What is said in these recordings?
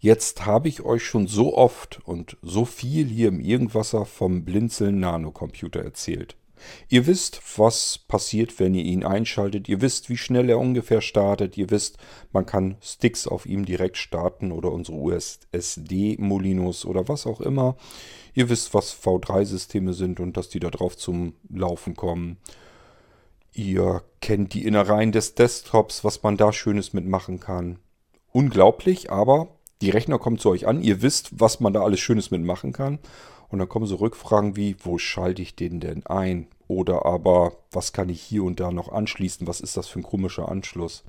Jetzt habe ich euch schon so oft und so viel hier im Irgendwasser vom Blinzeln Nanocomputer erzählt. Ihr wisst, was passiert, wenn ihr ihn einschaltet. Ihr wisst, wie schnell er ungefähr startet. Ihr wisst, man kann Sticks auf ihm direkt starten oder unsere USD-Molinos oder was auch immer. Ihr wisst, was V3-Systeme sind und dass die da drauf zum Laufen kommen. Ihr kennt die Innereien des Desktops, was man da Schönes mitmachen kann. Unglaublich, aber die Rechner kommen zu euch an. Ihr wisst, was man da alles Schönes mitmachen kann. Und dann kommen so Rückfragen wie, wo schalte ich den denn ein? Oder aber, was kann ich hier und da noch anschließen? Was ist das für ein komischer Anschluss?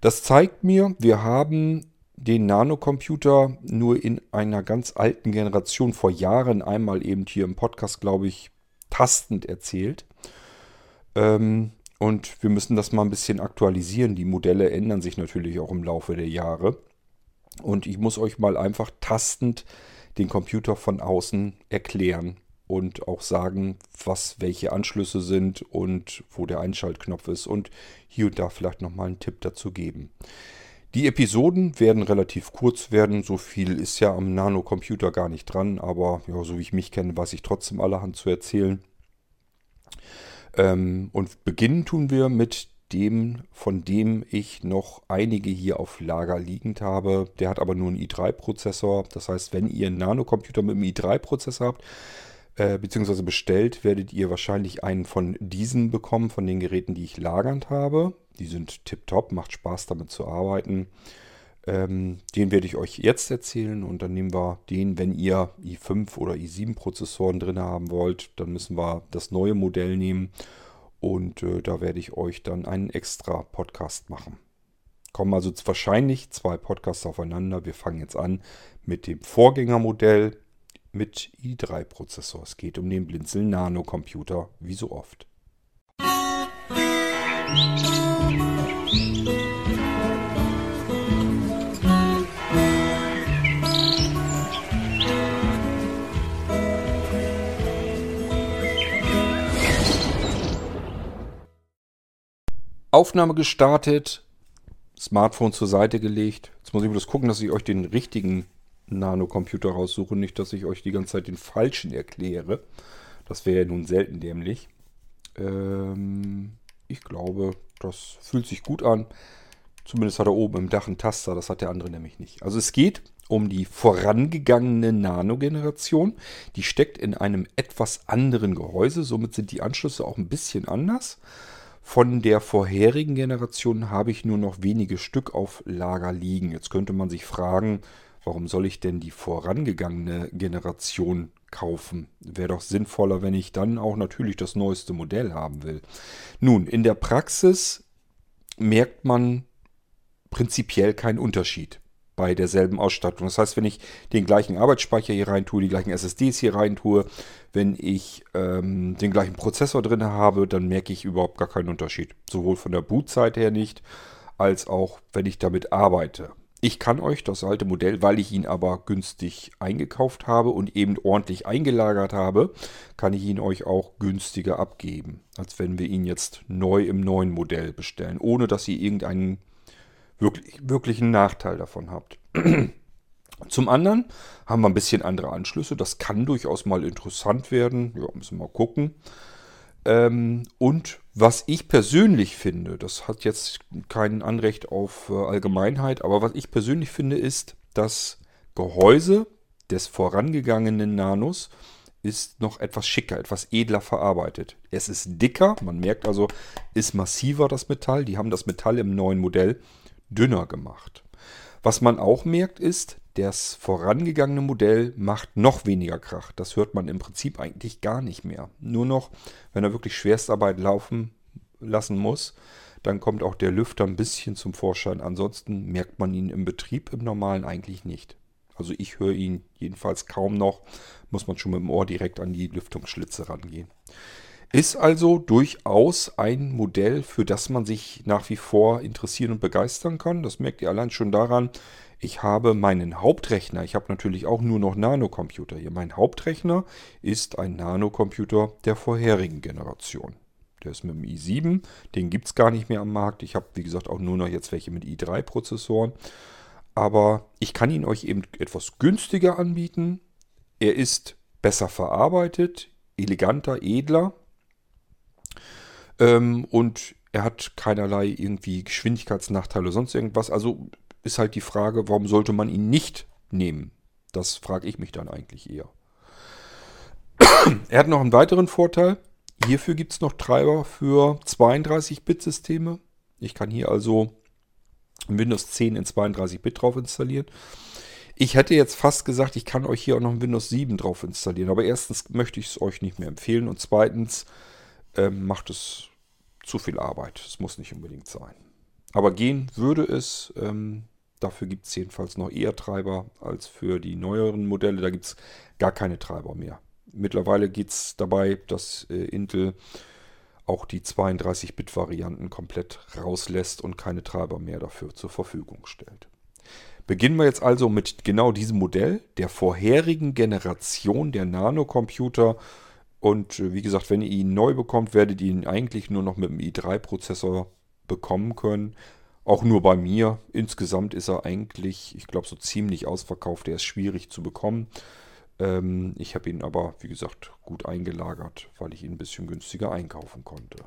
Das zeigt mir, wir haben den Nanocomputer nur in einer ganz alten Generation vor Jahren einmal eben hier im Podcast, glaube ich, tastend erzählt. Ähm, und wir müssen das mal ein bisschen aktualisieren. Die Modelle ändern sich natürlich auch im Laufe der Jahre. Und ich muss euch mal einfach tastend den Computer von außen erklären und auch sagen, was welche Anschlüsse sind und wo der Einschaltknopf ist und hier und da vielleicht nochmal einen Tipp dazu geben. Die Episoden werden relativ kurz werden, so viel ist ja am Nanocomputer gar nicht dran, aber ja, so wie ich mich kenne, weiß ich trotzdem allerhand zu erzählen. Ähm, und beginnen tun wir mit dem, von dem ich noch einige hier auf Lager liegend habe. Der hat aber nur einen i3-Prozessor. Das heißt, wenn ihr einen Nanocomputer mit einem i3-Prozessor habt, äh, beziehungsweise bestellt, werdet ihr wahrscheinlich einen von diesen bekommen, von den Geräten, die ich lagernd habe. Die sind tipptopp, macht Spaß damit zu arbeiten. Ähm, den werde ich euch jetzt erzählen und dann nehmen wir den, wenn ihr i5 oder i7 Prozessoren drin haben wollt, dann müssen wir das neue Modell nehmen und äh, da werde ich euch dann einen extra Podcast machen. Kommen also wahrscheinlich zwei Podcasts aufeinander. Wir fangen jetzt an mit dem Vorgängermodell mit i3-Prozessor. Es geht um den Blinzeln Nano-Computer, wie so oft. Aufnahme gestartet, Smartphone zur Seite gelegt. Jetzt muss ich bloß gucken, dass ich euch den richtigen Nanocomputer raussuche, nicht, dass ich euch die ganze Zeit den falschen erkläre. Das wäre ja nun selten dämlich. Ähm, ich glaube, das fühlt sich gut an. Zumindest hat er oben im Dach einen Taster, das hat der andere nämlich nicht. Also es geht um die vorangegangene Nano-Generation. Die steckt in einem etwas anderen Gehäuse, somit sind die Anschlüsse auch ein bisschen anders. Von der vorherigen Generation habe ich nur noch wenige Stück auf Lager liegen. Jetzt könnte man sich fragen, warum soll ich denn die vorangegangene Generation kaufen? Wäre doch sinnvoller, wenn ich dann auch natürlich das neueste Modell haben will. Nun, in der Praxis merkt man prinzipiell keinen Unterschied bei derselben Ausstattung. Das heißt, wenn ich den gleichen Arbeitsspeicher hier rein tue, die gleichen SSDs hier rein tue, wenn ich ähm, den gleichen Prozessor drin habe, dann merke ich überhaupt gar keinen Unterschied. Sowohl von der Bootzeit her nicht, als auch wenn ich damit arbeite. Ich kann euch das alte Modell, weil ich ihn aber günstig eingekauft habe und eben ordentlich eingelagert habe, kann ich ihn euch auch günstiger abgeben, als wenn wir ihn jetzt neu im neuen Modell bestellen, ohne dass ihr irgendeinen wirklich, wirklich einen Nachteil davon habt. Zum anderen haben wir ein bisschen andere Anschlüsse. Das kann durchaus mal interessant werden. Ja, müssen wir mal gucken. Ähm, und was ich persönlich finde, das hat jetzt kein Anrecht auf äh, Allgemeinheit, aber was ich persönlich finde, ist, das Gehäuse des vorangegangenen Nanos ist noch etwas schicker, etwas edler verarbeitet. Es ist dicker, man merkt also, ist massiver das Metall. Die haben das Metall im neuen Modell dünner gemacht. Was man auch merkt ist, das vorangegangene Modell macht noch weniger Krach. Das hört man im Prinzip eigentlich gar nicht mehr. Nur noch, wenn er wirklich Schwerstarbeit laufen lassen muss, dann kommt auch der Lüfter ein bisschen zum Vorschein. Ansonsten merkt man ihn im Betrieb im normalen eigentlich nicht. Also ich höre ihn jedenfalls kaum noch. Muss man schon mit dem Ohr direkt an die Lüftungsschlitze rangehen. Ist also durchaus ein Modell, für das man sich nach wie vor interessieren und begeistern kann. Das merkt ihr allein schon daran, ich habe meinen Hauptrechner, ich habe natürlich auch nur noch Nanocomputer hier. Mein Hauptrechner ist ein Nanocomputer der vorherigen Generation. Der ist mit dem i7, den gibt es gar nicht mehr am Markt. Ich habe, wie gesagt, auch nur noch jetzt welche mit i3-Prozessoren. aber ich kann ihn euch eben etwas günstiger anbieten. Er ist besser verarbeitet, eleganter, edler ähm, und er hat keinerlei irgendwie Geschwindigkeitsnachteile oder sonst irgendwas. Also ist halt die Frage, warum sollte man ihn nicht nehmen? Das frage ich mich dann eigentlich eher. er hat noch einen weiteren Vorteil. Hierfür gibt es noch Treiber für 32-Bit-Systeme. Ich kann hier also Windows 10 in 32-Bit drauf installieren. Ich hätte jetzt fast gesagt, ich kann euch hier auch noch ein Windows 7 drauf installieren. Aber erstens möchte ich es euch nicht mehr empfehlen und zweitens ähm, macht es zu viel Arbeit. Es muss nicht unbedingt sein. Aber gehen würde es. Ähm, dafür gibt es jedenfalls noch eher Treiber als für die neueren Modelle. Da gibt es gar keine Treiber mehr. Mittlerweile geht es dabei, dass äh, Intel auch die 32-Bit-Varianten komplett rauslässt und keine Treiber mehr dafür zur Verfügung stellt. Beginnen wir jetzt also mit genau diesem Modell der vorherigen Generation der Nanocomputer. Und äh, wie gesagt, wenn ihr ihn neu bekommt, werdet ihr ihn eigentlich nur noch mit dem i3-Prozessor bekommen können. Auch nur bei mir. Insgesamt ist er eigentlich, ich glaube, so ziemlich ausverkauft. Er ist schwierig zu bekommen. Ähm, ich habe ihn aber, wie gesagt, gut eingelagert, weil ich ihn ein bisschen günstiger einkaufen konnte.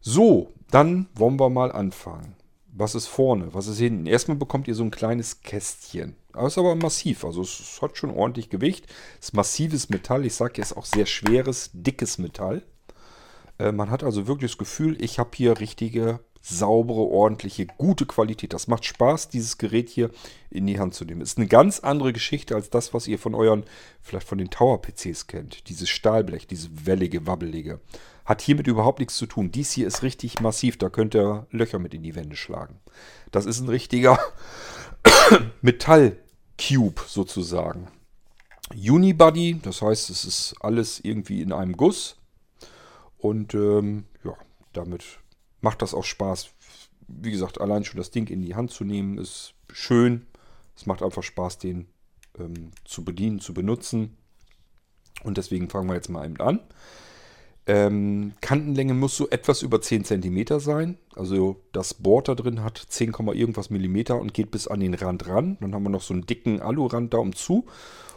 So, dann wollen wir mal anfangen. Was ist vorne? Was ist hinten? Erstmal bekommt ihr so ein kleines Kästchen. Das ist aber massiv, also es hat schon ordentlich Gewicht. Es ist massives Metall. Ich sage jetzt auch sehr schweres, dickes Metall. Äh, man hat also wirklich das Gefühl, ich habe hier richtige saubere, ordentliche, gute Qualität. Das macht Spaß, dieses Gerät hier in die Hand zu nehmen. Ist eine ganz andere Geschichte als das, was ihr von euren, vielleicht von den Tower-PCs kennt. Dieses Stahlblech, dieses wellige, wabbelige. Hat hiermit überhaupt nichts zu tun. Dies hier ist richtig massiv, da könnt ihr Löcher mit in die Wände schlagen. Das ist ein richtiger Metall-Cube sozusagen. Unibody, das heißt, es ist alles irgendwie in einem Guss. Und ähm, ja, damit macht das auch Spaß. Wie gesagt, allein schon das Ding in die Hand zu nehmen, ist schön. Es macht einfach Spaß, den ähm, zu bedienen, zu benutzen. Und deswegen fangen wir jetzt mal eben an. Ähm, Kantenlänge muss so etwas über 10 cm sein. Also das Board da drin hat 10, irgendwas Millimeter und geht bis an den Rand ran. Dann haben wir noch so einen dicken Alurand da umzu.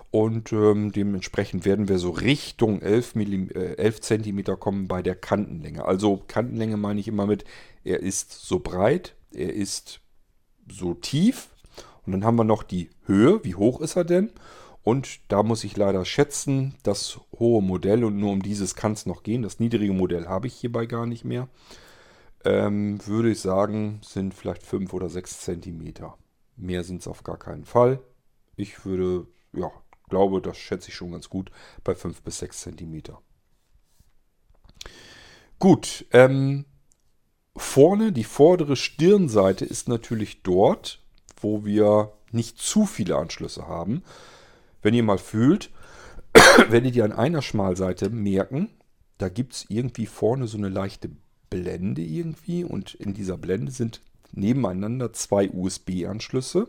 Und ähm, dementsprechend werden wir so Richtung 11, mm, äh, 11 cm kommen bei der Kantenlänge. Also Kantenlänge meine ich immer mit, er ist so breit, er ist so tief. Und dann haben wir noch die Höhe, wie hoch ist er denn? Und da muss ich leider schätzen, das hohe Modell, und nur um dieses kann es noch gehen, das niedrige Modell habe ich hierbei gar nicht mehr, ähm, würde ich sagen, sind vielleicht 5 oder 6 cm. Mehr sind es auf gar keinen Fall. Ich würde, ja, glaube, das schätze ich schon ganz gut, bei 5 bis 6 cm. Gut, ähm, vorne, die vordere Stirnseite ist natürlich dort, wo wir nicht zu viele Anschlüsse haben. Wenn ihr mal fühlt, werdet ihr an einer Schmalseite merken, da gibt es irgendwie vorne so eine leichte Blende irgendwie und in dieser Blende sind nebeneinander zwei USB-Anschlüsse.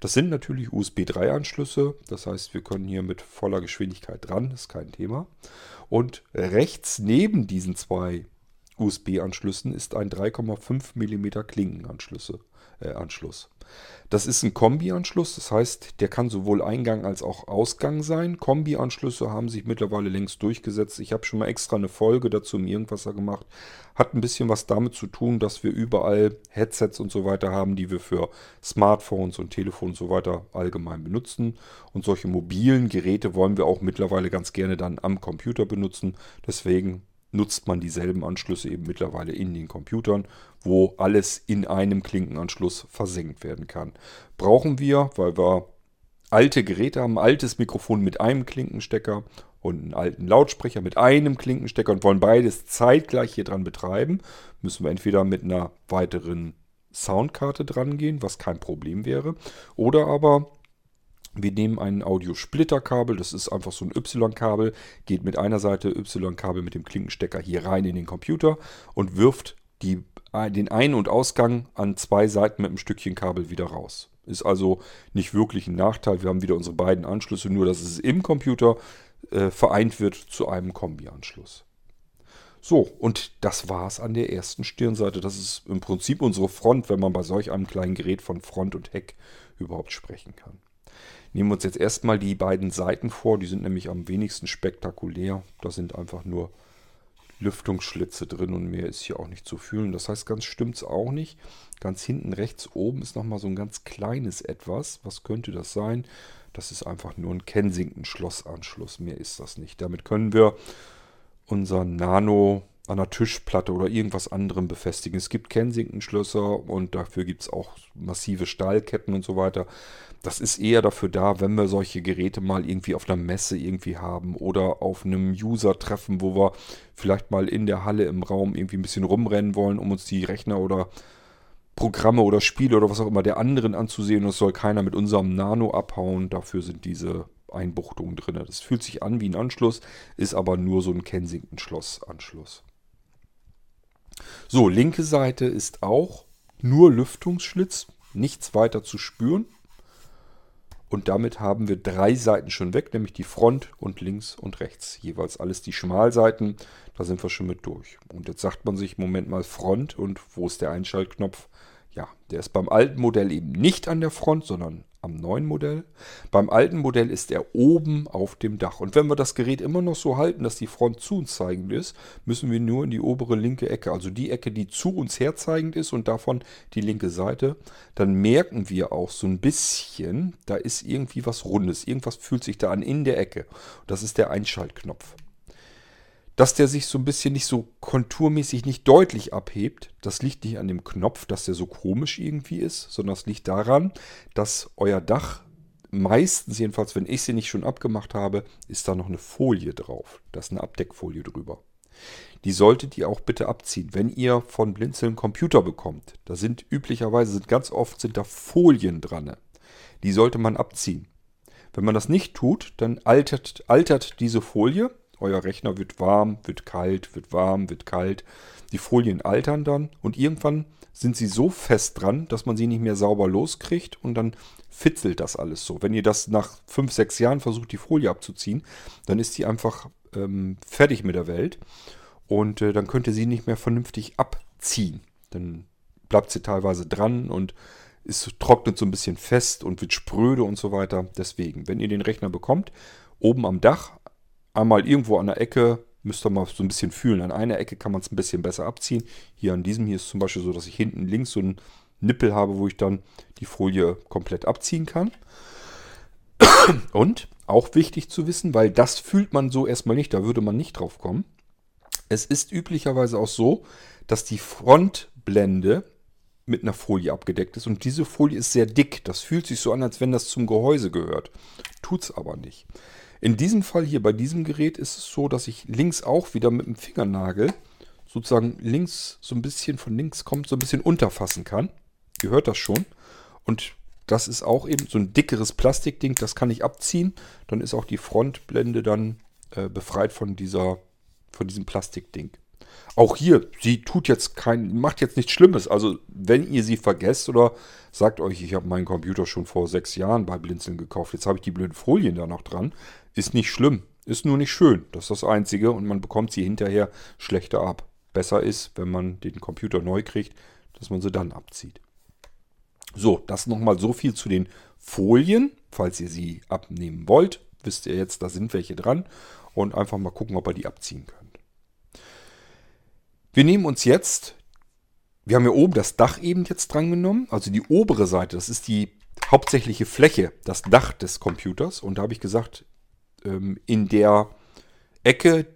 Das sind natürlich USB 3-Anschlüsse. Das heißt, wir können hier mit voller Geschwindigkeit dran, ist kein Thema. Und rechts neben diesen zwei USB-Anschlüssen ist ein 3,5 mm Klinkenanschluss. Äh, Anschluss. Das ist ein Kombi-Anschluss, das heißt, der kann sowohl Eingang als auch Ausgang sein. Kombi-Anschlüsse haben sich mittlerweile längst durchgesetzt. Ich habe schon mal extra eine Folge dazu im Irgendwasser gemacht. Hat ein bisschen was damit zu tun, dass wir überall Headsets und so weiter haben, die wir für Smartphones und Telefon und so weiter allgemein benutzen. Und solche mobilen Geräte wollen wir auch mittlerweile ganz gerne dann am Computer benutzen. Deswegen nutzt man dieselben Anschlüsse eben mittlerweile in den Computern, wo alles in einem Klinkenanschluss versenkt werden kann. Brauchen wir, weil wir alte Geräte haben, ein altes Mikrofon mit einem Klinkenstecker und einen alten Lautsprecher mit einem Klinkenstecker und wollen beides zeitgleich hier dran betreiben, müssen wir entweder mit einer weiteren Soundkarte dran gehen, was kein Problem wäre, oder aber wir nehmen ein Audio-Splitter-Kabel, das ist einfach so ein Y-Kabel, geht mit einer Seite Y-Kabel mit dem Klinkenstecker hier rein in den Computer und wirft die, den Ein- und Ausgang an zwei Seiten mit einem Stückchen Kabel wieder raus. Ist also nicht wirklich ein Nachteil. Wir haben wieder unsere beiden Anschlüsse, nur dass es im Computer äh, vereint wird zu einem Kombi-Anschluss. So, und das war's an der ersten Stirnseite. Das ist im Prinzip unsere Front, wenn man bei solch einem kleinen Gerät von Front und Heck überhaupt sprechen kann. Nehmen wir uns jetzt erstmal die beiden Seiten vor, die sind nämlich am wenigsten spektakulär. Da sind einfach nur Lüftungsschlitze drin und mehr ist hier auch nicht zu fühlen. Das heißt, ganz stimmt es auch nicht. Ganz hinten rechts oben ist nochmal so ein ganz kleines Etwas. Was könnte das sein? Das ist einfach nur ein Kensington-Schlossanschluss. Mehr ist das nicht. Damit können wir unser Nano an der Tischplatte oder irgendwas anderem befestigen. Es gibt Kensington-Schlösser und dafür gibt es auch massive Stahlketten und so weiter. Das ist eher dafür da, wenn wir solche Geräte mal irgendwie auf einer Messe irgendwie haben oder auf einem User-Treffen, wo wir vielleicht mal in der Halle im Raum irgendwie ein bisschen rumrennen wollen, um uns die Rechner oder Programme oder Spiele oder was auch immer der anderen anzusehen. Und es soll keiner mit unserem Nano abhauen. Dafür sind diese Einbuchtungen drin. Das fühlt sich an wie ein Anschluss, ist aber nur so ein Kensington-Schloss-Anschluss. So, linke Seite ist auch nur Lüftungsschlitz, nichts weiter zu spüren. Und damit haben wir drei Seiten schon weg, nämlich die Front und links und rechts. Jeweils alles die Schmalseiten, da sind wir schon mit durch. Und jetzt sagt man sich, Moment mal, Front und wo ist der Einschaltknopf? Ja, der ist beim alten Modell eben nicht an der Front, sondern am neuen Modell. Beim alten Modell ist er oben auf dem Dach. Und wenn wir das Gerät immer noch so halten, dass die Front zu uns zeigend ist, müssen wir nur in die obere linke Ecke, also die Ecke, die zu uns herzeigend ist und davon die linke Seite, dann merken wir auch so ein bisschen, da ist irgendwie was Rundes. Irgendwas fühlt sich da an in der Ecke. Das ist der Einschaltknopf. Dass der sich so ein bisschen nicht so konturmäßig nicht deutlich abhebt, das liegt nicht an dem Knopf, dass der so komisch irgendwie ist, sondern es liegt daran, dass euer Dach meistens, jedenfalls wenn ich sie nicht schon abgemacht habe, ist da noch eine Folie drauf. Da ist eine Abdeckfolie drüber. Die solltet ihr auch bitte abziehen, wenn ihr von Blinzeln Computer bekommt. Da sind üblicherweise, sind ganz oft sind da Folien dran. Die sollte man abziehen. Wenn man das nicht tut, dann altert, altert diese Folie euer Rechner wird warm, wird kalt, wird warm, wird kalt. Die Folien altern dann und irgendwann sind sie so fest dran, dass man sie nicht mehr sauber loskriegt und dann fitzelt das alles so. Wenn ihr das nach 5, 6 Jahren versucht, die Folie abzuziehen, dann ist die einfach ähm, fertig mit der Welt und äh, dann könnt ihr sie nicht mehr vernünftig abziehen. Dann bleibt sie teilweise dran und es trocknet so ein bisschen fest und wird spröde und so weiter. Deswegen, wenn ihr den Rechner bekommt, oben am Dach einmal irgendwo an der Ecke, müsst ihr mal so ein bisschen fühlen. An einer Ecke kann man es ein bisschen besser abziehen. Hier an diesem hier ist zum Beispiel so, dass ich hinten links so einen Nippel habe, wo ich dann die Folie komplett abziehen kann. Und auch wichtig zu wissen, weil das fühlt man so erstmal nicht, da würde man nicht drauf kommen. Es ist üblicherweise auch so, dass die Frontblende mit einer Folie abgedeckt ist und diese Folie ist sehr dick. Das fühlt sich so an, als wenn das zum Gehäuse gehört. Tut es aber nicht. In diesem Fall hier bei diesem Gerät ist es so, dass ich links auch wieder mit dem Fingernagel sozusagen links so ein bisschen von links kommt, so ein bisschen unterfassen kann. Ihr hört das schon. Und das ist auch eben so ein dickeres Plastikding, das kann ich abziehen. Dann ist auch die Frontblende dann äh, befreit von dieser, von diesem Plastikding. Auch hier, sie tut jetzt kein, macht jetzt nichts Schlimmes. Also wenn ihr sie vergesst oder sagt euch, ich habe meinen Computer schon vor sechs Jahren bei Blinzeln gekauft, jetzt habe ich die blöden Folien da noch dran, ist nicht schlimm, ist nur nicht schön. Das ist das Einzige und man bekommt sie hinterher schlechter ab. Besser ist, wenn man den Computer neu kriegt, dass man sie dann abzieht. So, das nochmal so viel zu den Folien. Falls ihr sie abnehmen wollt, wisst ihr jetzt, da sind welche dran. Und einfach mal gucken, ob ihr die abziehen könnt. Wir nehmen uns jetzt, wir haben ja oben das Dach eben jetzt dran genommen, also die obere Seite, das ist die hauptsächliche Fläche, das Dach des Computers. Und da habe ich gesagt, ähm, in der Ecke,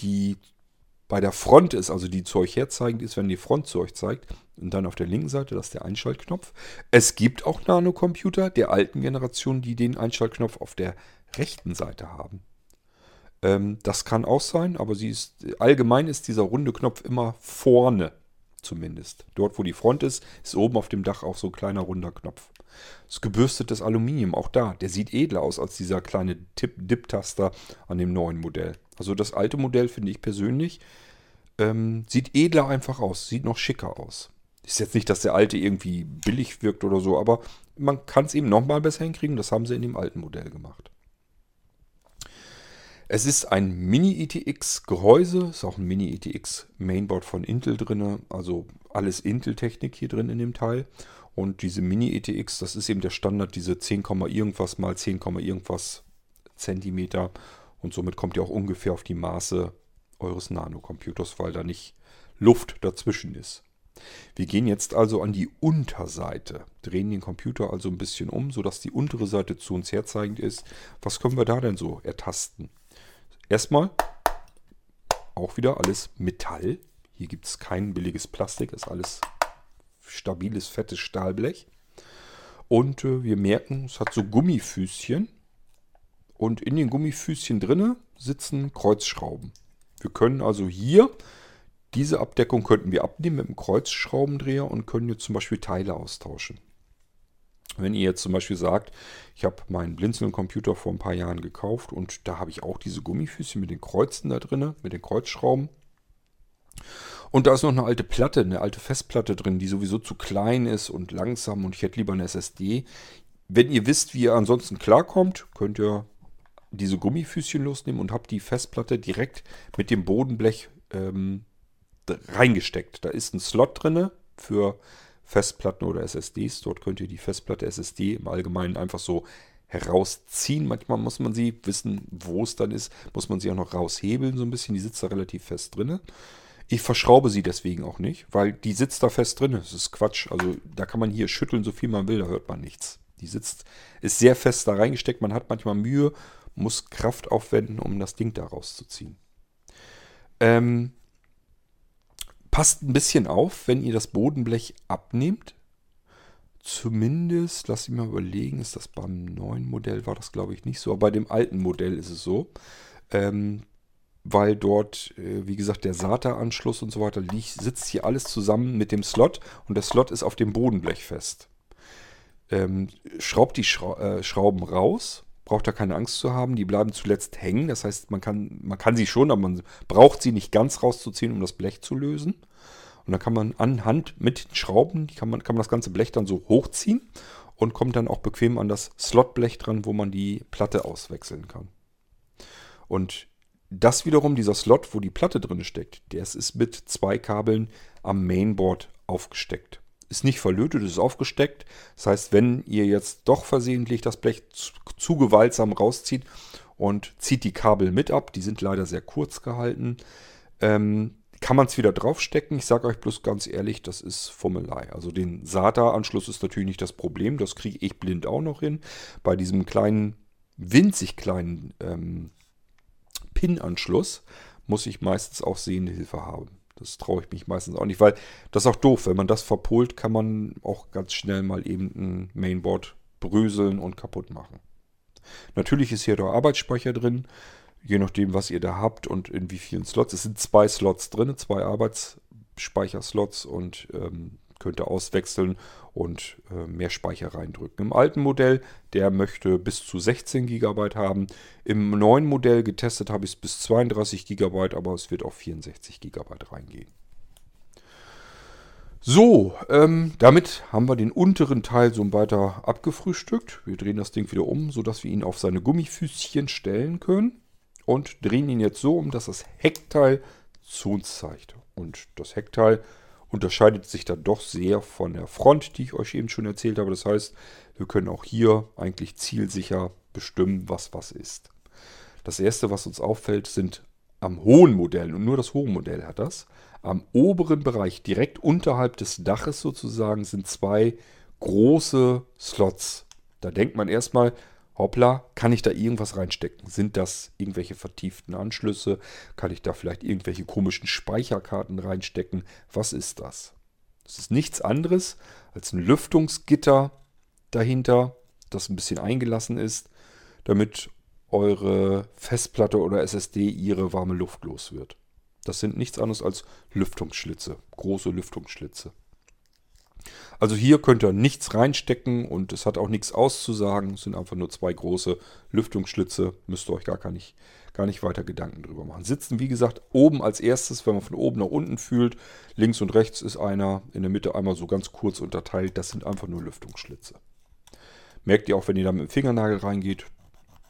die bei der Front ist, also die zu euch herzeigend ist, wenn die Front zu euch zeigt. Und dann auf der linken Seite, das ist der Einschaltknopf. Es gibt auch Nano-Computer der alten Generation, die den Einschaltknopf auf der rechten Seite haben. Ähm, das kann auch sein, aber sie ist, allgemein ist dieser runde Knopf immer vorne zumindest. Dort, wo die Front ist, ist oben auf dem Dach auch so ein kleiner runder Knopf. Das gebürstetes Aluminium, auch da, der sieht edler aus als dieser kleine Dip-Taster an dem neuen Modell. Also das alte Modell finde ich persönlich, ähm, sieht edler einfach aus, sieht noch schicker aus. Ist jetzt nicht, dass der alte irgendwie billig wirkt oder so, aber man kann es eben nochmal besser hinkriegen. Das haben sie in dem alten Modell gemacht. Es ist ein Mini-ETX-Gehäuse, ist auch ein Mini-ETX-Mainboard von Intel drin, also alles Intel-Technik hier drin in dem Teil. Und diese Mini-ETX, das ist eben der Standard, diese 10, irgendwas mal 10, irgendwas Zentimeter. Und somit kommt ihr auch ungefähr auf die Maße eures Nanocomputers, weil da nicht Luft dazwischen ist. Wir gehen jetzt also an die Unterseite, drehen den Computer also ein bisschen um, sodass die untere Seite zu uns herzeigend ist. Was können wir da denn so ertasten? Erstmal auch wieder alles Metall. Hier gibt es kein billiges Plastik, ist alles stabiles, fettes Stahlblech. Und äh, wir merken, es hat so Gummifüßchen. Und in den Gummifüßchen drinne sitzen Kreuzschrauben. Wir können also hier diese Abdeckung könnten wir abnehmen mit einem Kreuzschraubendreher und können jetzt zum Beispiel Teile austauschen. Wenn ihr jetzt zum Beispiel sagt, ich habe meinen Blinzeln-Computer vor ein paar Jahren gekauft und da habe ich auch diese Gummifüßchen mit den Kreuzen da drin, mit den Kreuzschrauben. Und da ist noch eine alte Platte, eine alte Festplatte drin, die sowieso zu klein ist und langsam und ich hätte lieber eine SSD. Wenn ihr wisst, wie ihr ansonsten klarkommt, könnt ihr diese Gummifüßchen losnehmen und habt die Festplatte direkt mit dem Bodenblech ähm, reingesteckt. Da ist ein Slot drin für Festplatten oder SSDs. Dort könnt ihr die Festplatte SSD im Allgemeinen einfach so herausziehen. Manchmal muss man sie wissen, wo es dann ist, muss man sie auch noch raushebeln so ein bisschen. Die sitzt da relativ fest drin. Ich verschraube sie deswegen auch nicht, weil die sitzt da fest drin. Das ist Quatsch. Also da kann man hier schütteln, so viel man will, da hört man nichts. Die sitzt, ist sehr fest da reingesteckt. Man hat manchmal Mühe, muss Kraft aufwenden, um das Ding da rauszuziehen. Ähm, Passt ein bisschen auf, wenn ihr das Bodenblech abnehmt. Zumindest, lass ich mal überlegen, ist das beim neuen Modell, war das glaube ich nicht so, aber bei dem alten Modell ist es so. Ähm, weil dort, äh, wie gesagt, der SATA-Anschluss und so weiter liegt, sitzt hier alles zusammen mit dem Slot und der Slot ist auf dem Bodenblech fest. Ähm, schraubt die Schra äh, Schrauben raus, braucht da keine Angst zu haben, die bleiben zuletzt hängen. Das heißt, man kann, man kann sie schon, aber man braucht sie nicht ganz rauszuziehen, um das Blech zu lösen. Und dann kann man anhand mit den Schrauben, kann man, kann man das ganze Blech dann so hochziehen und kommt dann auch bequem an das Slotblech dran, wo man die Platte auswechseln kann. Und das wiederum, dieser Slot, wo die Platte drin steckt, der ist mit zwei Kabeln am Mainboard aufgesteckt. Ist nicht verlötet, ist aufgesteckt. Das heißt, wenn ihr jetzt doch versehentlich das Blech zu, zu gewaltsam rauszieht und zieht die Kabel mit ab, die sind leider sehr kurz gehalten, ähm, kann man es wieder draufstecken. Ich sage euch bloß ganz ehrlich, das ist Fummelei. Also den SATA-Anschluss ist natürlich nicht das Problem. Das kriege ich blind auch noch hin. Bei diesem kleinen, winzig kleinen ähm, Pin-Anschluss muss ich meistens auch sehende Hilfe haben. Das traue ich mich meistens auch nicht, weil das ist auch doof. Wenn man das verpolt, kann man auch ganz schnell mal eben ein Mainboard bröseln und kaputt machen. Natürlich ist hier der Arbeitsspeicher drin je nachdem, was ihr da habt und in wie vielen Slots. Es sind zwei Slots drin, zwei Arbeitsspeicherslots und ähm, könnt ihr auswechseln und äh, mehr Speicher reindrücken. Im alten Modell, der möchte bis zu 16 GB haben. Im neuen Modell getestet habe ich es bis 32 GB, aber es wird auf 64 GB reingehen. So, ähm, damit haben wir den unteren Teil so weiter abgefrühstückt. Wir drehen das Ding wieder um, sodass wir ihn auf seine Gummifüßchen stellen können und drehen ihn jetzt so um, dass das Heckteil zu uns zeigt. Und das Heckteil unterscheidet sich dann doch sehr von der Front, die ich euch eben schon erzählt habe. Das heißt, wir können auch hier eigentlich zielsicher bestimmen, was was ist. Das erste, was uns auffällt, sind am hohen Modell, und nur das hohe Modell hat das, am oberen Bereich, direkt unterhalb des Daches sozusagen, sind zwei große Slots. Da denkt man erstmal, hoppla, kann ich da irgendwas reinstecken? Sind das irgendwelche vertieften Anschlüsse? Kann ich da vielleicht irgendwelche komischen Speicherkarten reinstecken? Was ist das? Das ist nichts anderes als ein Lüftungsgitter dahinter, das ein bisschen eingelassen ist, damit eure Festplatte oder SSD ihre warme Luft los wird. Das sind nichts anderes als Lüftungsschlitze, große Lüftungsschlitze. Also hier könnt ihr nichts reinstecken und es hat auch nichts auszusagen. Es sind einfach nur zwei große Lüftungsschlitze. Müsst ihr euch gar, nicht, gar nicht weiter Gedanken drüber machen. Sitzen, wie gesagt, oben als erstes, wenn man von oben nach unten fühlt. Links und rechts ist einer, in der Mitte einmal so ganz kurz unterteilt. Das sind einfach nur Lüftungsschlitze. Merkt ihr auch, wenn ihr da mit dem Fingernagel reingeht,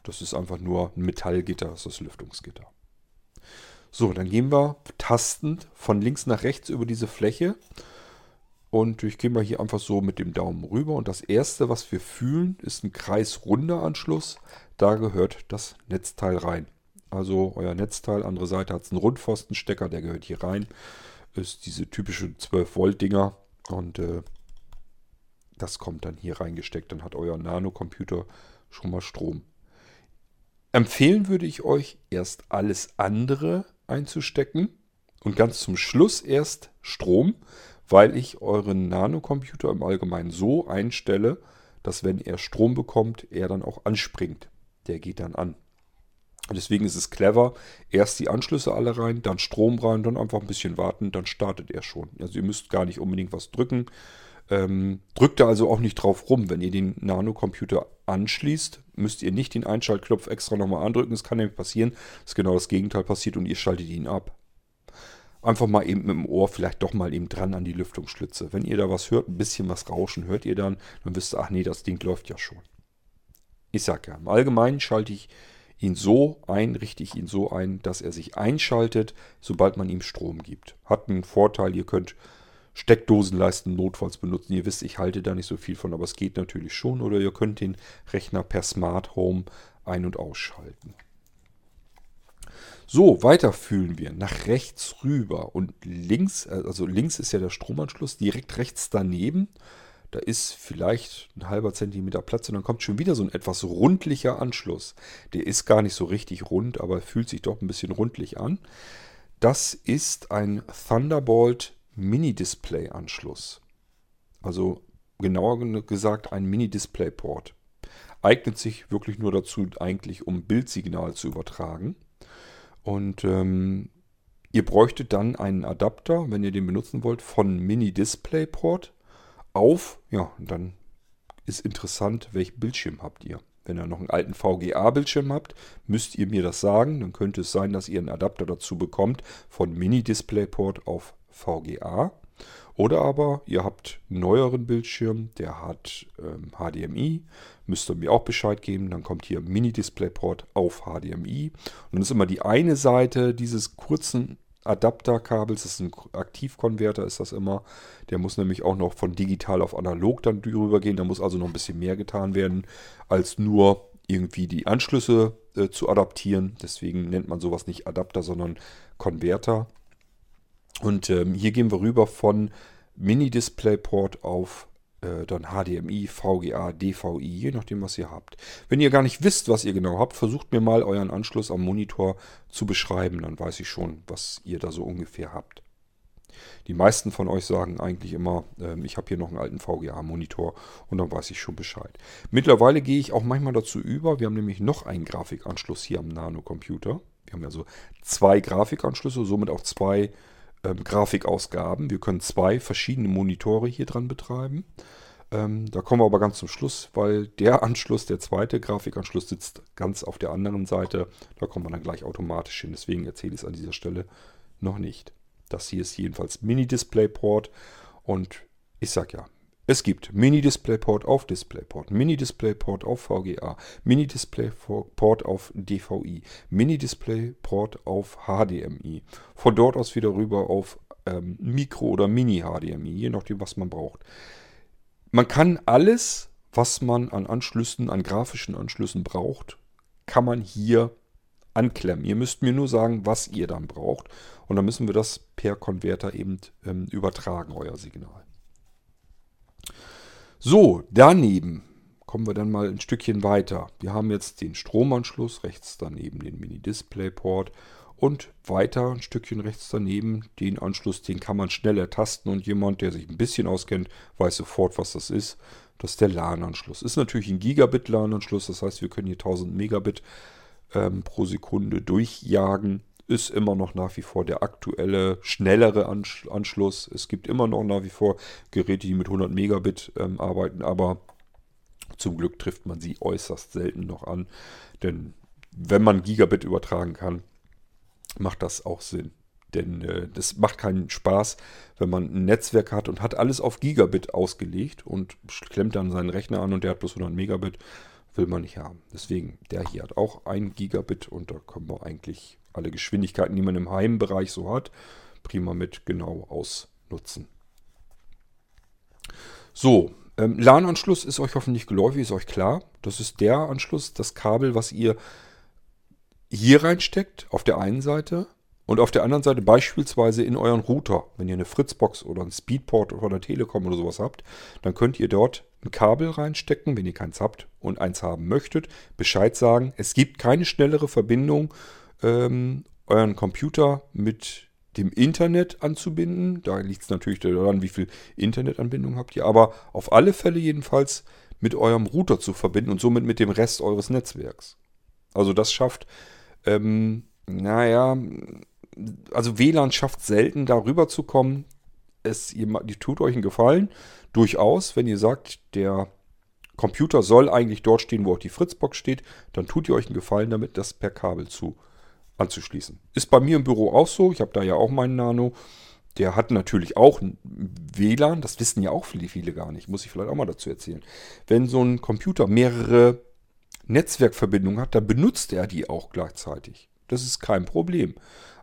Das ist einfach nur ein Metallgitter, das ist das Lüftungsgitter. So, dann gehen wir tastend von links nach rechts über diese Fläche. Und ich gehe mal hier einfach so mit dem Daumen rüber. Und das erste, was wir fühlen, ist ein kreisrunder Anschluss. Da gehört das Netzteil rein. Also euer Netzteil, andere Seite hat es einen Rundpfostenstecker, der gehört hier rein. Ist diese typische 12 Volt Dinger. Und äh, das kommt dann hier reingesteckt. Dann hat euer Nano-Computer schon mal Strom. Empfehlen würde ich euch erst alles andere einzustecken und ganz zum Schluss erst Strom, weil ich euren Nanocomputer im Allgemeinen so einstelle, dass wenn er Strom bekommt, er dann auch anspringt. Der geht dann an. Deswegen ist es clever, erst die Anschlüsse alle rein, dann Strom rein, dann einfach ein bisschen warten, dann startet er schon. Also ihr müsst gar nicht unbedingt was drücken. Ähm, drückt da also auch nicht drauf rum. Wenn ihr den Nanocomputer anschließt, müsst ihr nicht den Einschaltknopf extra nochmal andrücken. Es kann nämlich passieren, dass genau das Gegenteil passiert und ihr schaltet ihn ab. Einfach mal eben mit dem Ohr vielleicht doch mal eben dran an die Lüftungsschlitze. Wenn ihr da was hört, ein bisschen was rauschen, hört ihr dann, dann wisst ihr, ach nee, das Ding läuft ja schon. Ich sag ja, im Allgemeinen schalte ich ihn so ein, richte ich ihn so ein, dass er sich einschaltet, sobald man ihm Strom gibt. Hat einen Vorteil, ihr könnt Steckdosenleisten notfalls benutzen. Ihr wisst, ich halte da nicht so viel von, aber es geht natürlich schon. Oder ihr könnt den Rechner per Smart Home ein- und ausschalten. So, weiter fühlen wir nach rechts rüber und links, also links ist ja der Stromanschluss, direkt rechts daneben da ist vielleicht ein halber Zentimeter Platz und dann kommt schon wieder so ein etwas rundlicher Anschluss. Der ist gar nicht so richtig rund, aber fühlt sich doch ein bisschen rundlich an. Das ist ein Thunderbolt Mini-Display-Anschluss. Also genauer gesagt ein Mini-Display-Port. Eignet sich wirklich nur dazu, eigentlich um Bildsignal zu übertragen. Und ähm, ihr bräuchtet dann einen Adapter, wenn ihr den benutzen wollt, von Mini-Display-Port auf. Ja, dann ist interessant, welchen Bildschirm habt ihr. Wenn ihr noch einen alten VGA-Bildschirm habt, müsst ihr mir das sagen. Dann könnte es sein, dass ihr einen Adapter dazu bekommt von Mini-DisplayPort auf VGA. Oder aber ihr habt einen neueren Bildschirm, der hat ähm, HDMI. Müsst ihr mir auch Bescheid geben. Dann kommt hier Mini-DisplayPort auf HDMI. Und dann ist immer die eine Seite dieses kurzen Adapterkabels, das ist ein Aktivkonverter, ist das immer. Der muss nämlich auch noch von digital auf analog dann drüber gehen. Da muss also noch ein bisschen mehr getan werden, als nur irgendwie die Anschlüsse äh, zu adaptieren. Deswegen nennt man sowas nicht Adapter, sondern Konverter. Und ähm, hier gehen wir rüber von Mini-Displayport auf äh, dann HDMI, VGA, DVI, je nachdem, was ihr habt. Wenn ihr gar nicht wisst, was ihr genau habt, versucht mir mal euren Anschluss am Monitor zu beschreiben. Dann weiß ich schon, was ihr da so ungefähr habt. Die meisten von euch sagen eigentlich immer, äh, ich habe hier noch einen alten VGA-Monitor und dann weiß ich schon Bescheid. Mittlerweile gehe ich auch manchmal dazu über. Wir haben nämlich noch einen Grafikanschluss hier am Nano-Computer. Wir haben ja so zwei Grafikanschlüsse, somit auch zwei ähm, Grafikausgaben. Wir können zwei verschiedene Monitore hier dran betreiben. Ähm, da kommen wir aber ganz zum Schluss, weil der Anschluss, der zweite Grafikanschluss, sitzt ganz auf der anderen Seite. Da kommt man dann gleich automatisch hin. Deswegen erzähle ich es an dieser Stelle noch nicht. Das hier ist jedenfalls Mini-Display-Port und ich sag ja, es gibt Mini-DisplayPort auf DisplayPort, Mini-DisplayPort auf VGA, Mini-DisplayPort auf DVI, Mini-DisplayPort auf HDMI. Von dort aus wieder rüber auf ähm, Micro- oder Mini-HDMI, je nachdem, was man braucht. Man kann alles, was man an Anschlüssen, an grafischen Anschlüssen braucht, kann man hier anklemmen. Ihr müsst mir nur sagen, was ihr dann braucht. Und dann müssen wir das per Konverter eben ähm, übertragen, euer Signal. So, daneben kommen wir dann mal ein Stückchen weiter. Wir haben jetzt den Stromanschluss, rechts daneben den Mini-Display-Port und weiter ein Stückchen rechts daneben den Anschluss, den kann man schnell ertasten und jemand, der sich ein bisschen auskennt, weiß sofort, was das ist. Das ist der LAN-Anschluss. Ist natürlich ein Gigabit-LAN-Anschluss, das heißt, wir können hier 1000 Megabit ähm, pro Sekunde durchjagen ist immer noch nach wie vor der aktuelle, schnellere Anschluss. Es gibt immer noch nach wie vor Geräte, die mit 100 Megabit ähm, arbeiten, aber zum Glück trifft man sie äußerst selten noch an. Denn wenn man Gigabit übertragen kann, macht das auch Sinn. Denn äh, das macht keinen Spaß, wenn man ein Netzwerk hat und hat alles auf Gigabit ausgelegt und klemmt dann seinen Rechner an und der hat bloß 100 Megabit will man nicht haben. Deswegen, der hier hat auch 1 Gigabit und da können wir eigentlich alle Geschwindigkeiten, die man im Heimbereich so hat, prima mit genau ausnutzen. So, ähm, LAN-Anschluss ist euch hoffentlich geläufig, ist euch klar. Das ist der Anschluss, das Kabel, was ihr hier reinsteckt, auf der einen Seite. Und auf der anderen Seite beispielsweise in euren Router, wenn ihr eine Fritzbox oder ein Speedport oder eine Telekom oder sowas habt, dann könnt ihr dort ein Kabel reinstecken, wenn ihr keins habt und eins haben möchtet. Bescheid sagen, es gibt keine schnellere Verbindung, ähm, euren Computer mit dem Internet anzubinden. Da liegt es natürlich daran, wie viel Internetanbindung habt ihr. Aber auf alle Fälle jedenfalls mit eurem Router zu verbinden und somit mit dem Rest eures Netzwerks. Also das schafft, ähm, naja, also WLAN schafft selten darüber zu kommen. Es ihr, die tut euch einen Gefallen, durchaus, wenn ihr sagt, der Computer soll eigentlich dort stehen, wo auch die Fritzbox steht, dann tut ihr euch einen Gefallen damit, das per Kabel zu anzuschließen. Ist bei mir im Büro auch so. Ich habe da ja auch meinen Nano. Der hat natürlich auch WLAN. Das wissen ja auch viele, viele gar nicht. Muss ich vielleicht auch mal dazu erzählen. Wenn so ein Computer mehrere Netzwerkverbindungen hat, dann benutzt er die auch gleichzeitig. Das ist kein Problem.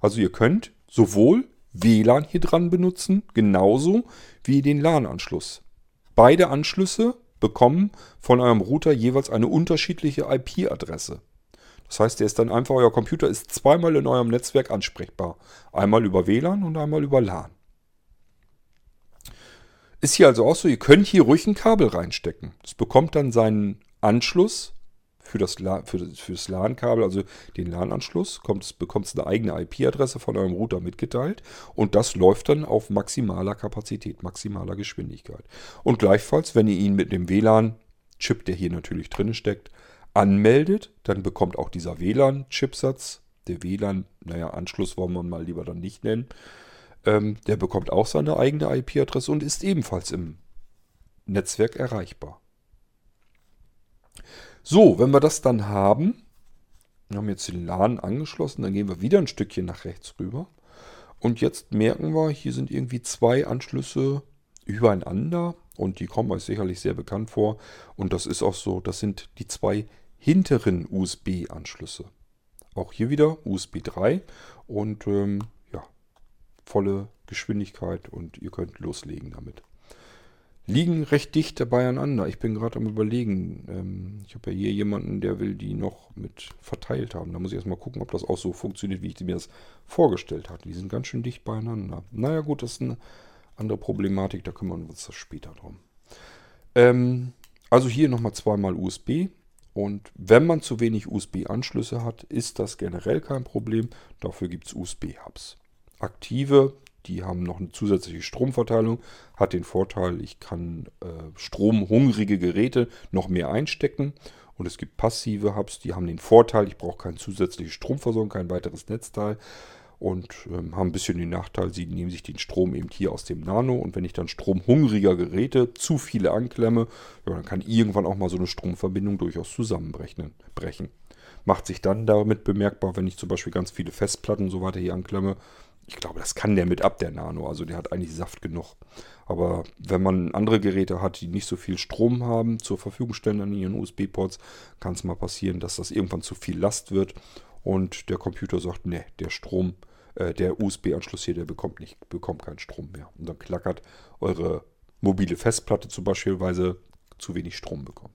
Also ihr könnt sowohl WLAN hier dran benutzen, genauso wie den LAN-Anschluss. Beide Anschlüsse bekommen von eurem Router jeweils eine unterschiedliche IP-Adresse. Das heißt, der ist dann einfach, euer Computer ist zweimal in eurem Netzwerk ansprechbar. Einmal über WLAN und einmal über LAN. Ist hier also auch so, ihr könnt hier ruhig ein Kabel reinstecken. Es bekommt dann seinen Anschluss für das, für, für das LAN-Kabel, also den LAN-Anschluss, bekommt es eine eigene IP-Adresse von eurem Router mitgeteilt und das läuft dann auf maximaler Kapazität, maximaler Geschwindigkeit. Und gleichfalls, wenn ihr ihn mit dem WLAN-Chip, der hier natürlich drin steckt, anmeldet, dann bekommt auch dieser WLAN-Chipsatz, der WLAN, naja, Anschluss wollen wir mal lieber dann nicht nennen, ähm, der bekommt auch seine eigene IP-Adresse und ist ebenfalls im Netzwerk erreichbar. So, wenn wir das dann haben, wir haben jetzt den LAN angeschlossen, dann gehen wir wieder ein Stückchen nach rechts rüber. Und jetzt merken wir, hier sind irgendwie zwei Anschlüsse übereinander und die kommen euch sicherlich sehr bekannt vor. Und das ist auch so, das sind die zwei hinteren USB-Anschlüsse. Auch hier wieder USB 3 und ähm, ja, volle Geschwindigkeit und ihr könnt loslegen damit. Liegen recht dicht beieinander. Ich bin gerade am überlegen. Ähm, ich habe ja hier jemanden, der will die noch mit verteilt haben. Da muss ich erstmal gucken, ob das auch so funktioniert, wie ich mir das vorgestellt hatte. Die sind ganz schön dicht beieinander. Naja gut, das ist eine andere Problematik, da kümmern wir uns das später drum. Ähm, also hier nochmal zweimal USB. Und wenn man zu wenig USB-Anschlüsse hat, ist das generell kein Problem. Dafür gibt es USB-Hubs. Aktive, die haben noch eine zusätzliche Stromverteilung. Hat den Vorteil, ich kann äh, stromhungrige Geräte noch mehr einstecken. Und es gibt passive Hubs, die haben den Vorteil, ich brauche keine zusätzliche Stromversorgung, kein weiteres Netzteil und ähm, haben ein bisschen den Nachteil, sie nehmen sich den Strom eben hier aus dem Nano und wenn ich dann stromhungriger Geräte zu viele anklemme, ja, dann kann irgendwann auch mal so eine Stromverbindung durchaus zusammenbrechen. Brechen. Macht sich dann damit bemerkbar, wenn ich zum Beispiel ganz viele Festplatten und so weiter hier anklemme. Ich glaube, das kann der mit ab, der Nano. Also der hat eigentlich Saft genug. Aber wenn man andere Geräte hat, die nicht so viel Strom haben, zur Verfügung stellen an ihren USB-Ports, kann es mal passieren, dass das irgendwann zu viel Last wird und der Computer sagt, ne, der Strom, äh, der USB-Anschluss hier, der bekommt nicht, bekommt keinen Strom mehr. Und dann klackert eure mobile Festplatte zum Beispiel, weil sie zu wenig Strom bekommt.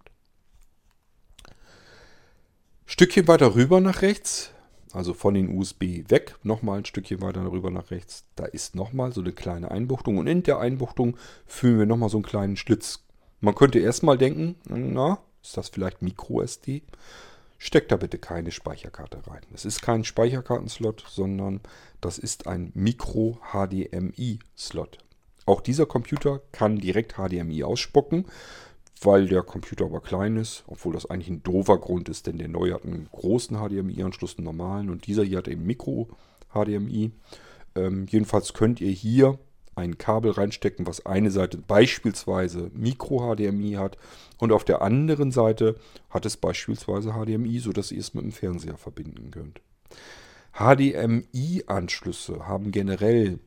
Stückchen weiter rüber nach rechts, also von den USB weg, nochmal ein Stückchen weiter rüber nach rechts. Da ist nochmal so eine kleine Einbuchtung und in der Einbuchtung fühlen wir nochmal so einen kleinen Schlitz. Man könnte erstmal denken, na, ist das vielleicht Micro SD? Steckt da bitte keine Speicherkarte rein. Es ist kein Speicherkartenslot, sondern das ist ein Micro-HDMI-Slot. Auch dieser Computer kann direkt HDMI ausspucken, weil der Computer aber klein ist, obwohl das eigentlich ein doofer Grund ist, denn der neue hat einen großen HDMI-Anschluss, einen normalen, und dieser hier hat eben Micro-HDMI. Ähm, jedenfalls könnt ihr hier ein Kabel reinstecken, was eine Seite beispielsweise Micro-HDMI hat und auf der anderen Seite hat es beispielsweise HDMI, sodass ihr es mit dem Fernseher verbinden könnt. HDMI-Anschlüsse haben generell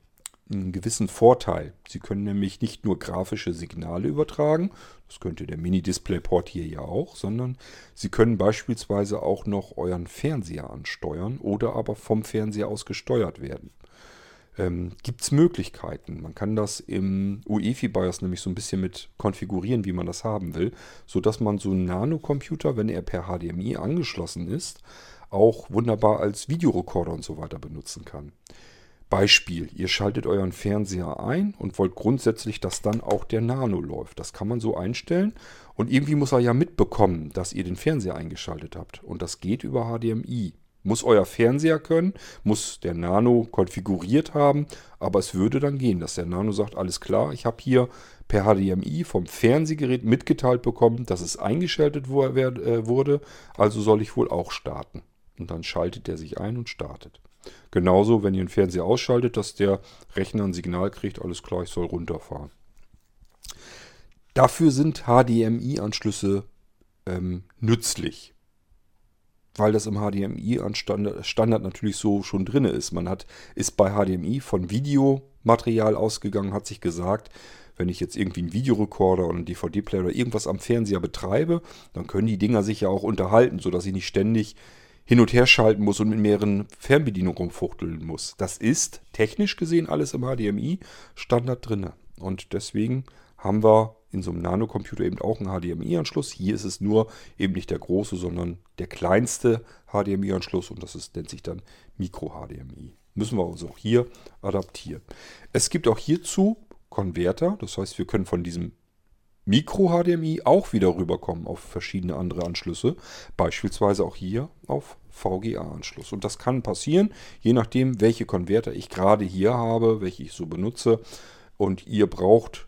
einen gewissen Vorteil. Sie können nämlich nicht nur grafische Signale übertragen, das könnte der Mini-Display-Port hier ja auch, sondern Sie können beispielsweise auch noch euren Fernseher ansteuern oder aber vom Fernseher aus gesteuert werden. Ähm, Gibt es Möglichkeiten. Man kann das im UEFI-BIOS nämlich so ein bisschen mit konfigurieren, wie man das haben will, sodass man so einen Nanocomputer, wenn er per HDMI angeschlossen ist, auch wunderbar als Videorekorder und so weiter benutzen kann. Beispiel, ihr schaltet euren Fernseher ein und wollt grundsätzlich, dass dann auch der Nano läuft. Das kann man so einstellen und irgendwie muss er ja mitbekommen, dass ihr den Fernseher eingeschaltet habt. Und das geht über HDMI. Muss euer Fernseher können, muss der Nano konfiguriert haben, aber es würde dann gehen, dass der Nano sagt, alles klar, ich habe hier per HDMI vom Fernsehgerät mitgeteilt bekommen, dass es eingeschaltet äh, wurde, also soll ich wohl auch starten. Und dann schaltet er sich ein und startet. Genauso, wenn ihr den Fernseher ausschaltet, dass der Rechner ein Signal kriegt, alles klar, ich soll runterfahren. Dafür sind HDMI-Anschlüsse ähm, nützlich, weil das im HDMI-Standard natürlich so schon drin ist. Man hat, ist bei HDMI von Videomaterial ausgegangen, hat sich gesagt, wenn ich jetzt irgendwie einen Videorekorder oder einen DVD-Player oder irgendwas am Fernseher betreibe, dann können die Dinger sich ja auch unterhalten, sodass ich nicht ständig hin und her schalten muss und mit mehreren Fernbedienungen rumfuchteln muss. Das ist technisch gesehen alles im HDMI-Standard drin. Und deswegen haben wir in so einem Nanocomputer eben auch einen HDMI-Anschluss. Hier ist es nur eben nicht der große, sondern der kleinste HDMI-Anschluss und das ist, nennt sich dann Micro-HDMI. Müssen wir also auch hier adaptieren. Es gibt auch hierzu Konverter, das heißt, wir können von diesem Micro-HDMI auch wieder rüberkommen auf verschiedene andere Anschlüsse, beispielsweise auch hier auf VGA-Anschluss. Und das kann passieren, je nachdem, welche Konverter ich gerade hier habe, welche ich so benutze. Und ihr braucht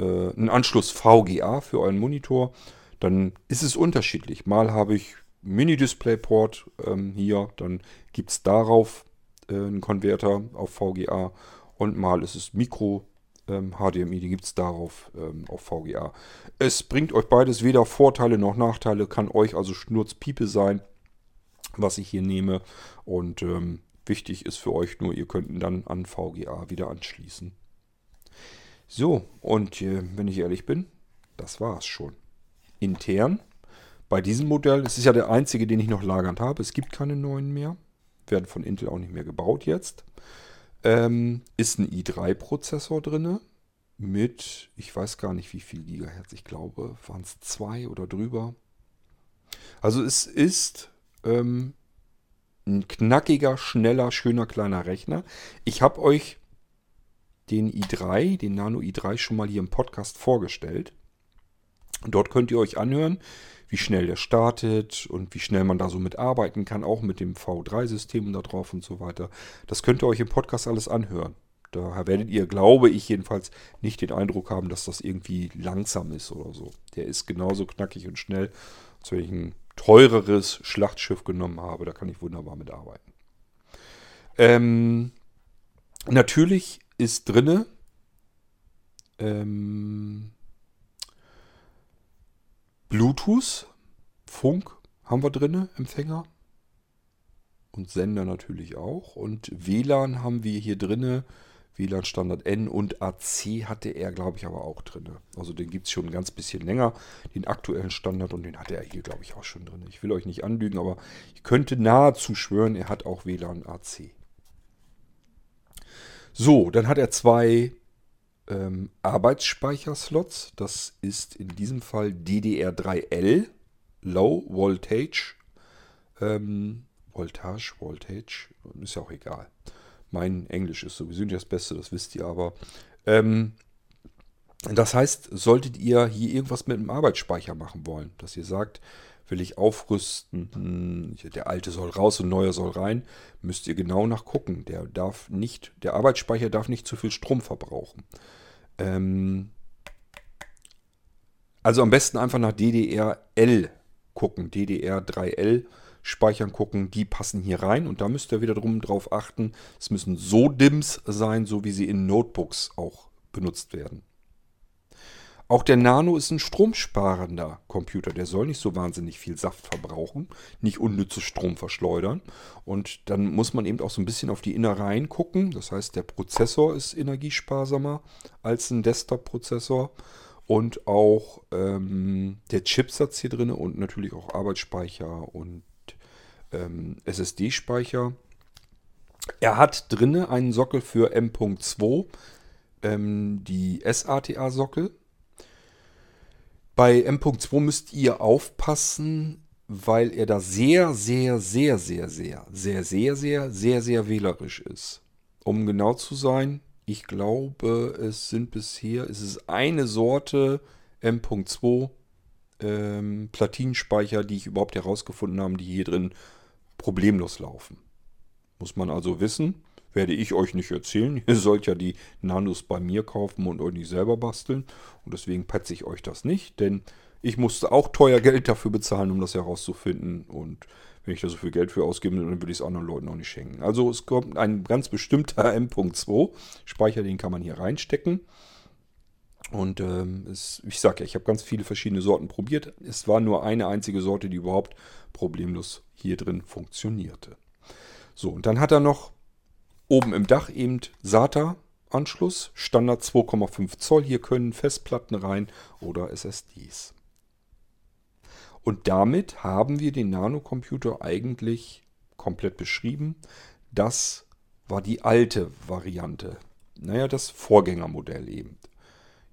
äh, einen Anschluss VGA für euren Monitor, dann ist es unterschiedlich. Mal habe ich Mini-Display-Port ähm, hier, dann gibt es darauf äh, einen Konverter auf VGA und mal ist es Micro ähm, HDMI, die gibt es darauf ähm, auf VGA. Es bringt euch beides weder Vorteile noch Nachteile, kann euch also Schnurzpiepe sein, was ich hier nehme. Und ähm, wichtig ist für euch nur, ihr könnt ihn dann an VGA wieder anschließen. So, und äh, wenn ich ehrlich bin, das war es schon. Intern, bei diesem Modell, es ist ja der einzige, den ich noch lagernd habe, es gibt keine neuen mehr, werden von Intel auch nicht mehr gebaut jetzt. Ähm, ist ein i3-Prozessor drin mit, ich weiß gar nicht wie viel Gigahertz, ich glaube, waren es zwei oder drüber. Also es ist ähm, ein knackiger, schneller, schöner kleiner Rechner. Ich habe euch den i3, den Nano i3 schon mal hier im Podcast vorgestellt. dort könnt ihr euch anhören, wie schnell der startet und wie schnell man da so mitarbeiten kann, auch mit dem V3-System da drauf und so weiter. Das könnt ihr euch im Podcast alles anhören. Daher werdet ihr, glaube ich jedenfalls, nicht den Eindruck haben, dass das irgendwie langsam ist oder so. Der ist genauso knackig und schnell, als wenn ich ein teureres Schlachtschiff genommen habe. Da kann ich wunderbar mitarbeiten. Ähm, natürlich ist drinne ähm, Bluetooth, Funk haben wir drin, Empfänger. Und Sender natürlich auch. Und WLAN haben wir hier drin. WLAN Standard N und AC hatte er, glaube ich, aber auch drin. Also den gibt es schon ein ganz bisschen länger. Den aktuellen Standard und den hatte er hier, glaube ich, auch schon drin. Ich will euch nicht anlügen, aber ich könnte nahezu schwören, er hat auch WLAN AC. So, dann hat er zwei ähm, Arbeitsspeicherslots. Das ist in diesem Fall DDR3L, Low Voltage. Ähm, Voltage, Voltage, ist ja auch egal. Mein Englisch ist sowieso nicht das Beste, das wisst ihr aber. Ähm, das heißt, solltet ihr hier irgendwas mit dem Arbeitsspeicher machen wollen, dass ihr sagt, will ich aufrüsten, hm, der alte soll raus und neuer soll rein, müsst ihr genau nachgucken. Der darf nicht, der Arbeitsspeicher darf nicht zu viel Strom verbrauchen. Ähm, also am besten einfach nach DDR-L gucken, DDR3L Speichern gucken, die passen hier rein und da müsst ihr wieder drum drauf achten, es müssen so DIMMs sein, so wie sie in Notebooks auch benutzt werden. Auch der Nano ist ein stromsparender Computer. Der soll nicht so wahnsinnig viel Saft verbrauchen, nicht unnützes Strom verschleudern. Und dann muss man eben auch so ein bisschen auf die Innereien gucken. Das heißt, der Prozessor ist energiesparsamer als ein Desktop-Prozessor. Und auch ähm, der Chipsatz hier drin und natürlich auch Arbeitsspeicher und ähm, SSD-Speicher. Er hat drinne einen Sockel für M.2, ähm, die SATA-Sockel. Bei M.2 müsst ihr aufpassen, weil er da sehr, sehr, sehr, sehr, sehr, sehr, sehr, sehr, sehr, sehr wählerisch ist. Um genau zu sein, ich glaube, es sind bisher, es ist eine Sorte M.2 ähm, Platinenspeicher, die ich überhaupt herausgefunden habe, die hier drin problemlos laufen. Muss man also wissen, werde ich euch nicht erzählen. Ihr sollt ja die Nanos bei mir kaufen und euch nicht selber basteln. Und deswegen petze ich euch das nicht, denn ich musste auch teuer Geld dafür bezahlen, um das herauszufinden. Und wenn ich da so viel Geld für ausgebe, dann würde ich es anderen Leuten auch nicht schenken. Also es kommt ein ganz bestimmter M.2 Speicher, den kann man hier reinstecken. Und ähm, es, ich sage ja, ich habe ganz viele verschiedene Sorten probiert. Es war nur eine einzige Sorte, die überhaupt problemlos hier drin funktionierte. So, und dann hat er noch oben im Dach eben SATA-Anschluss, Standard 2,5 Zoll. Hier können Festplatten rein oder SSDs. Und damit haben wir den Nanocomputer eigentlich komplett beschrieben. Das war die alte Variante. Naja, das Vorgängermodell eben.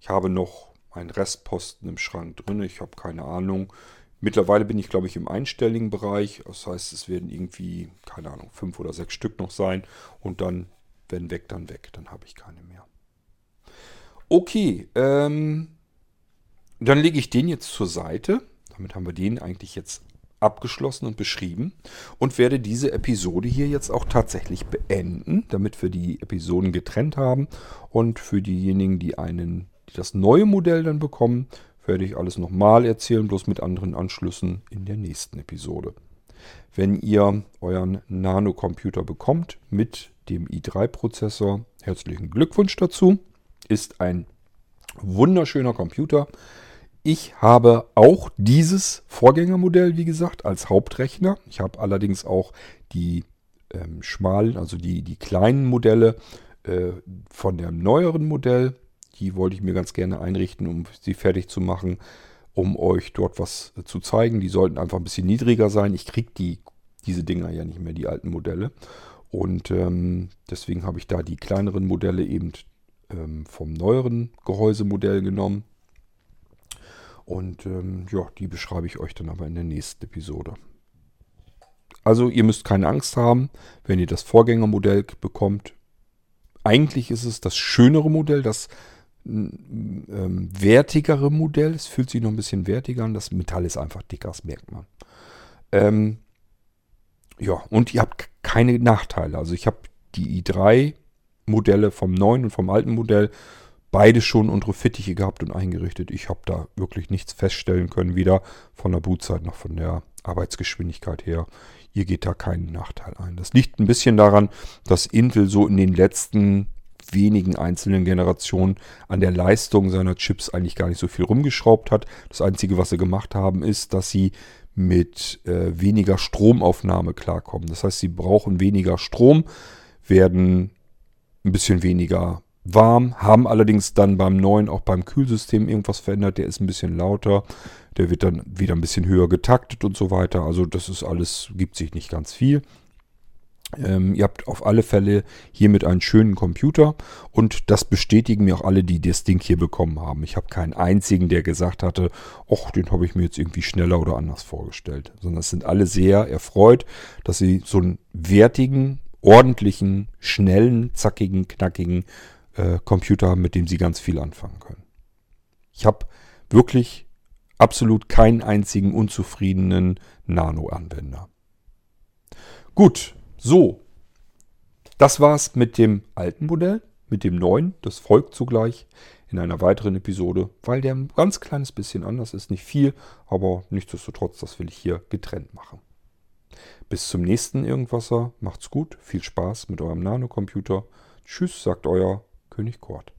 Ich habe noch einen Restposten im Schrank drin. Ich habe keine Ahnung. Mittlerweile bin ich, glaube ich, im einstelligen Bereich. Das heißt, es werden irgendwie, keine Ahnung, fünf oder sechs Stück noch sein. Und dann, wenn weg, dann weg. Dann habe ich keine mehr. Okay, ähm, dann lege ich den jetzt zur Seite. Damit haben wir den eigentlich jetzt abgeschlossen und beschrieben und werde diese Episode hier jetzt auch tatsächlich beenden, damit wir die Episoden getrennt haben und für diejenigen, die einen die das neue Modell dann bekommen, werde ich alles nochmal erzählen, bloß mit anderen Anschlüssen in der nächsten Episode. Wenn ihr euren Nano-Computer bekommt mit dem i3-Prozessor, herzlichen Glückwunsch dazu. Ist ein wunderschöner Computer. Ich habe auch dieses Vorgängermodell, wie gesagt, als Hauptrechner. Ich habe allerdings auch die ähm, schmalen, also die, die kleinen Modelle äh, von dem neueren Modell die wollte ich mir ganz gerne einrichten, um sie fertig zu machen, um euch dort was zu zeigen. Die sollten einfach ein bisschen niedriger sein. Ich kriege die, diese Dinger ja nicht mehr, die alten Modelle. Und ähm, deswegen habe ich da die kleineren Modelle eben ähm, vom neueren Gehäusemodell genommen. Und ähm, ja, die beschreibe ich euch dann aber in der nächsten Episode. Also ihr müsst keine Angst haben, wenn ihr das Vorgängermodell bekommt. Eigentlich ist es das schönere Modell, das ähm, wertigere Modell. Es fühlt sich noch ein bisschen wertiger an. Das Metall ist einfach dicker, das merkt man. Ähm, ja, und ihr habt keine Nachteile. Also ich habe die i3-Modelle vom neuen und vom alten Modell beide schon unsere Fittiche gehabt und eingerichtet. Ich habe da wirklich nichts feststellen können, weder von der Bootzeit noch von der Arbeitsgeschwindigkeit her. Ihr geht da keinen Nachteil ein. Das liegt ein bisschen daran, dass Intel so in den letzten wenigen einzelnen Generationen an der Leistung seiner Chips eigentlich gar nicht so viel rumgeschraubt hat. Das Einzige, was sie gemacht haben, ist, dass sie mit äh, weniger Stromaufnahme klarkommen. Das heißt, sie brauchen weniger Strom, werden ein bisschen weniger warm, haben allerdings dann beim neuen auch beim Kühlsystem irgendwas verändert. Der ist ein bisschen lauter, der wird dann wieder ein bisschen höher getaktet und so weiter. Also das ist alles, gibt sich nicht ganz viel. Ähm, ihr habt auf alle Fälle hiermit einen schönen Computer und das bestätigen mir auch alle, die das Ding hier bekommen haben. Ich habe keinen einzigen, der gesagt hatte, ach, den habe ich mir jetzt irgendwie schneller oder anders vorgestellt. Sondern es sind alle sehr erfreut, dass sie so einen wertigen, ordentlichen, schnellen, zackigen, knackigen äh, Computer haben, mit dem sie ganz viel anfangen können. Ich habe wirklich absolut keinen einzigen unzufriedenen Nano-Anwender. Gut, so, das war's mit dem alten Modell, mit dem neuen. Das folgt zugleich in einer weiteren Episode, weil der ein ganz kleines bisschen anders ist. Nicht viel, aber nichtsdestotrotz, das will ich hier getrennt machen. Bis zum nächsten Irgendwasser. Macht's gut. Viel Spaß mit eurem Nanocomputer. Tschüss, sagt euer König Kort.